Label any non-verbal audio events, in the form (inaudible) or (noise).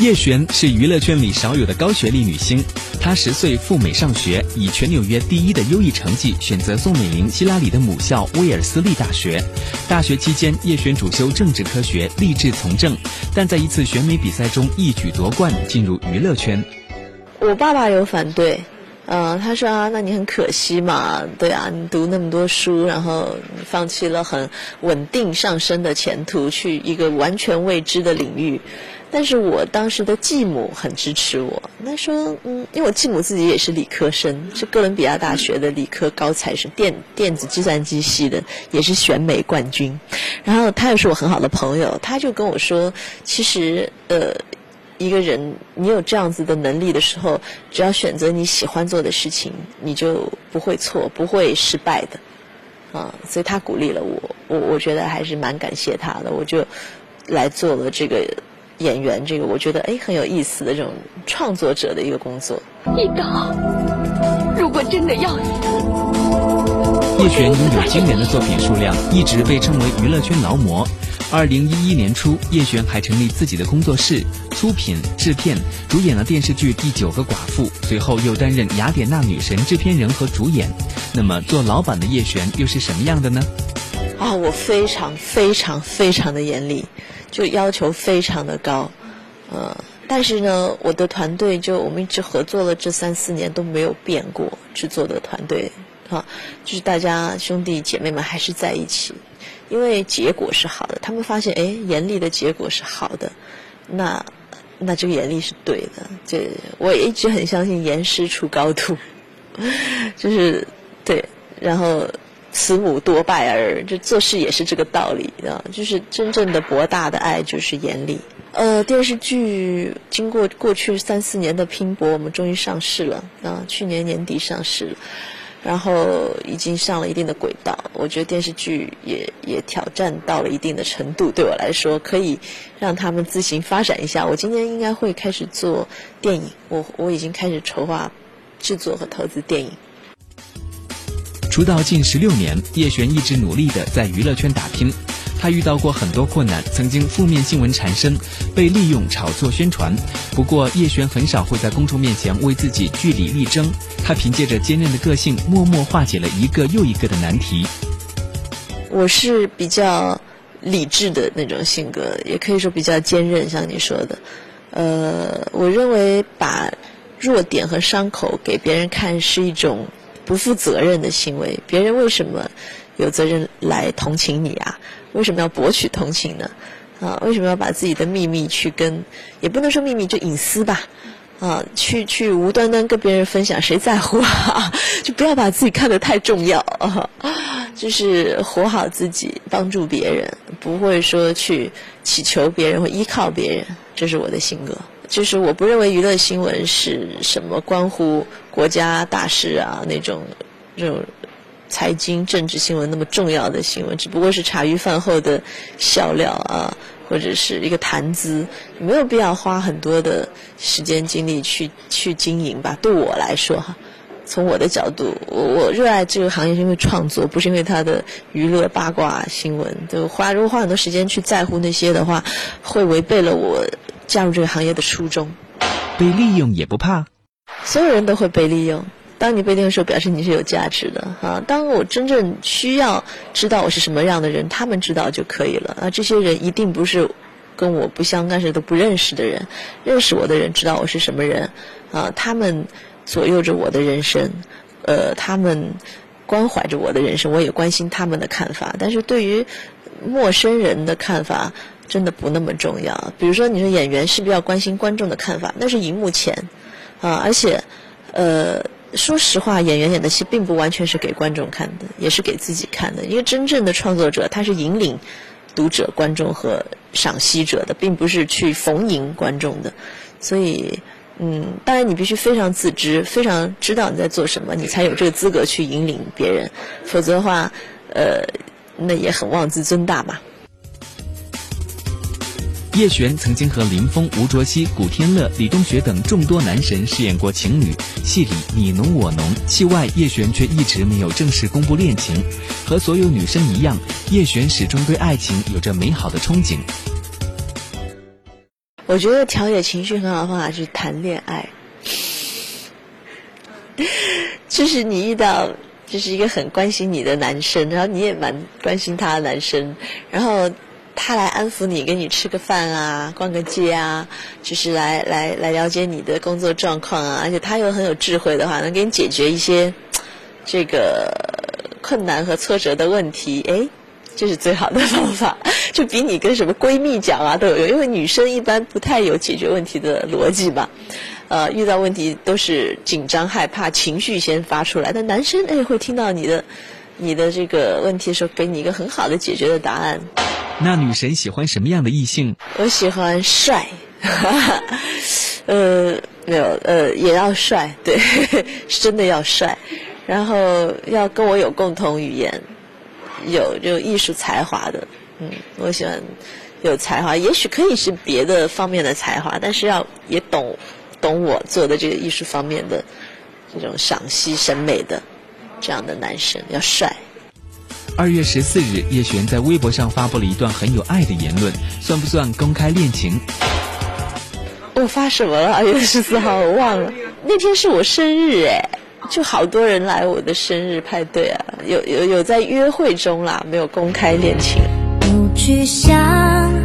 叶璇是娱乐圈里少有的高学历女星。她十岁赴美上学，以全纽约第一的优异成绩选择宋美龄、希拉里的母校威尔斯利大学。大学期间，叶璇主修政治科学，立志从政，但在一次选美比赛中一举夺冠，进入娱乐圈。我爸爸有反对，呃，他说啊，那你很可惜嘛，对啊，你读那么多书，然后你放弃了很稳定上升的前途，去一个完全未知的领域。但是我当时的继母很支持我，那说，嗯，因为我继母自己也是理科生，是哥伦比亚大学的理科高材生，电电子计算机系的，也是选美冠军。然后他又是我很好的朋友，他就跟我说，其实，呃，一个人你有这样子的能力的时候，只要选择你喜欢做的事情，你就不会错，不会失败的，啊，所以他鼓励了我，我我觉得还是蛮感谢他的，我就来做了这个。演员这个，我觉得哎很有意思的这种创作者的一个工作。一刀，如果真的要死。叶璇拥有惊人的作品数量，一直被称为娱乐圈劳模。二零一一年初，叶璇还成立自己的工作室，出品、制片、主演了电视剧《第九个寡妇》，随后又担任雅典娜女神制片人和主演。那么，做老板的叶璇又是什么样的呢？啊，我非常非常非常的严厉。就要求非常的高，呃，但是呢，我的团队就我们一直合作了这三四年都没有变过，制作的团队，哈，就是大家兄弟姐妹们还是在一起，因为结果是好的，他们发现哎，严厉的结果是好的，那那这个严厉是对的，这我一直很相信严师出高徒，(laughs) 就是对，然后。慈母多败儿，这做事也是这个道理啊。就是真正的博大的爱，就是严厉。呃，电视剧经过过去三四年的拼搏，我们终于上市了啊！去年年底上市了，然后已经上了一定的轨道。我觉得电视剧也也挑战到了一定的程度，对我来说可以让他们自行发展一下。我今年应该会开始做电影，我我已经开始筹划制作和投资电影。出道近十六年，叶璇一直努力的在娱乐圈打拼。她遇到过很多困难，曾经负面新闻缠身，被利用炒作宣传。不过，叶璇很少会在公众面前为自己据理力争。她凭借着坚韧的个性，默默化解了一个又一个的难题。我是比较理智的那种性格，也可以说比较坚韧，像你说的。呃，我认为把弱点和伤口给别人看是一种。不负责任的行为，别人为什么有责任来同情你啊？为什么要博取同情呢？啊，为什么要把自己的秘密去跟，也不能说秘密，就隐私吧，啊，去去无端端跟别人分享，谁在乎啊？(laughs) 就不要把自己看得太重要，啊 (laughs) 就是活好自己，帮助别人，不会说去祈求别人或依靠别人，这是我的性格。就是我不认为娱乐新闻是什么关乎国家大事啊那种，这种财经政治新闻那么重要的新闻，只不过是茶余饭后的笑料啊，或者是一个谈资，没有必要花很多的时间精力去去经营吧。对我来说哈，从我的角度，我我热爱这个行业是因为创作，不是因为它的娱乐八卦新闻。就花如果花很多时间去在乎那些的话，会违背了我。加入这个行业的初衷，被利用也不怕。所有人都会被利用。当你被利用的时候，表示你是有价值的啊。当我真正需要知道我是什么样的人，他们知道就可以了啊。这些人一定不是跟我不相干、是都不认识的人。认识我的人知道我是什么人啊。他们左右着我的人生，呃，他们关怀着我的人生，我也关心他们的看法。但是对于陌生人的看法。真的不那么重要。比如说，你说演员是不是要关心观众的看法？那是荧幕前，啊，而且，呃，说实话，演员演的戏并不完全是给观众看的，也是给自己看的。因为真正的创作者，他是引领读者、观众和赏析者的，并不是去逢迎观众的。所以，嗯，当然你必须非常自知，非常知道你在做什么，你才有这个资格去引领别人。否则的话，呃，那也很妄自尊大嘛。叶璇曾经和林峰、吴卓羲、古天乐、李东学等众多男神饰演过情侣，戏里你侬我侬，戏外叶璇却一直没有正式公布恋情。和所有女生一样，叶璇始终对爱情有着美好的憧憬。我觉得调节情绪很好的方法是谈恋爱，(laughs) 就是你遇到就是一个很关心你的男生，然后你也蛮关心他的男生，然后他来安抚你，跟你吃个饭啊，逛个街啊，就是来来来了解你的工作状况啊，而且他又很有智慧的话，能给你解决一些这个困难和挫折的问题，哎。这是最好的方法，就比你跟什么闺蜜讲啊都有用。因为女生一般不太有解决问题的逻辑嘛，呃，遇到问题都是紧张害怕，情绪先发出来。但男生哎会听到你的你的这个问题的时候，给你一个很好的解决的答案。那女神喜欢什么样的异性？我喜欢帅，(laughs) 呃，没有，呃，也要帅，对，(laughs) 是真的要帅，然后要跟我有共同语言。有就艺术才华的，嗯，我喜欢有才华，也许可以是别的方面的才华，但是要也懂懂我做的这个艺术方面的这种赏析审美的这样的男生，要帅。二月十四日，叶璇在微博上发布了一段很有爱的言论，算不算公开恋情？我发什么了？二月十四号我忘了，那天是我生日哎。就好多人来我的生日派对啊，有有有在约会中啦，没有公开恋情。不去想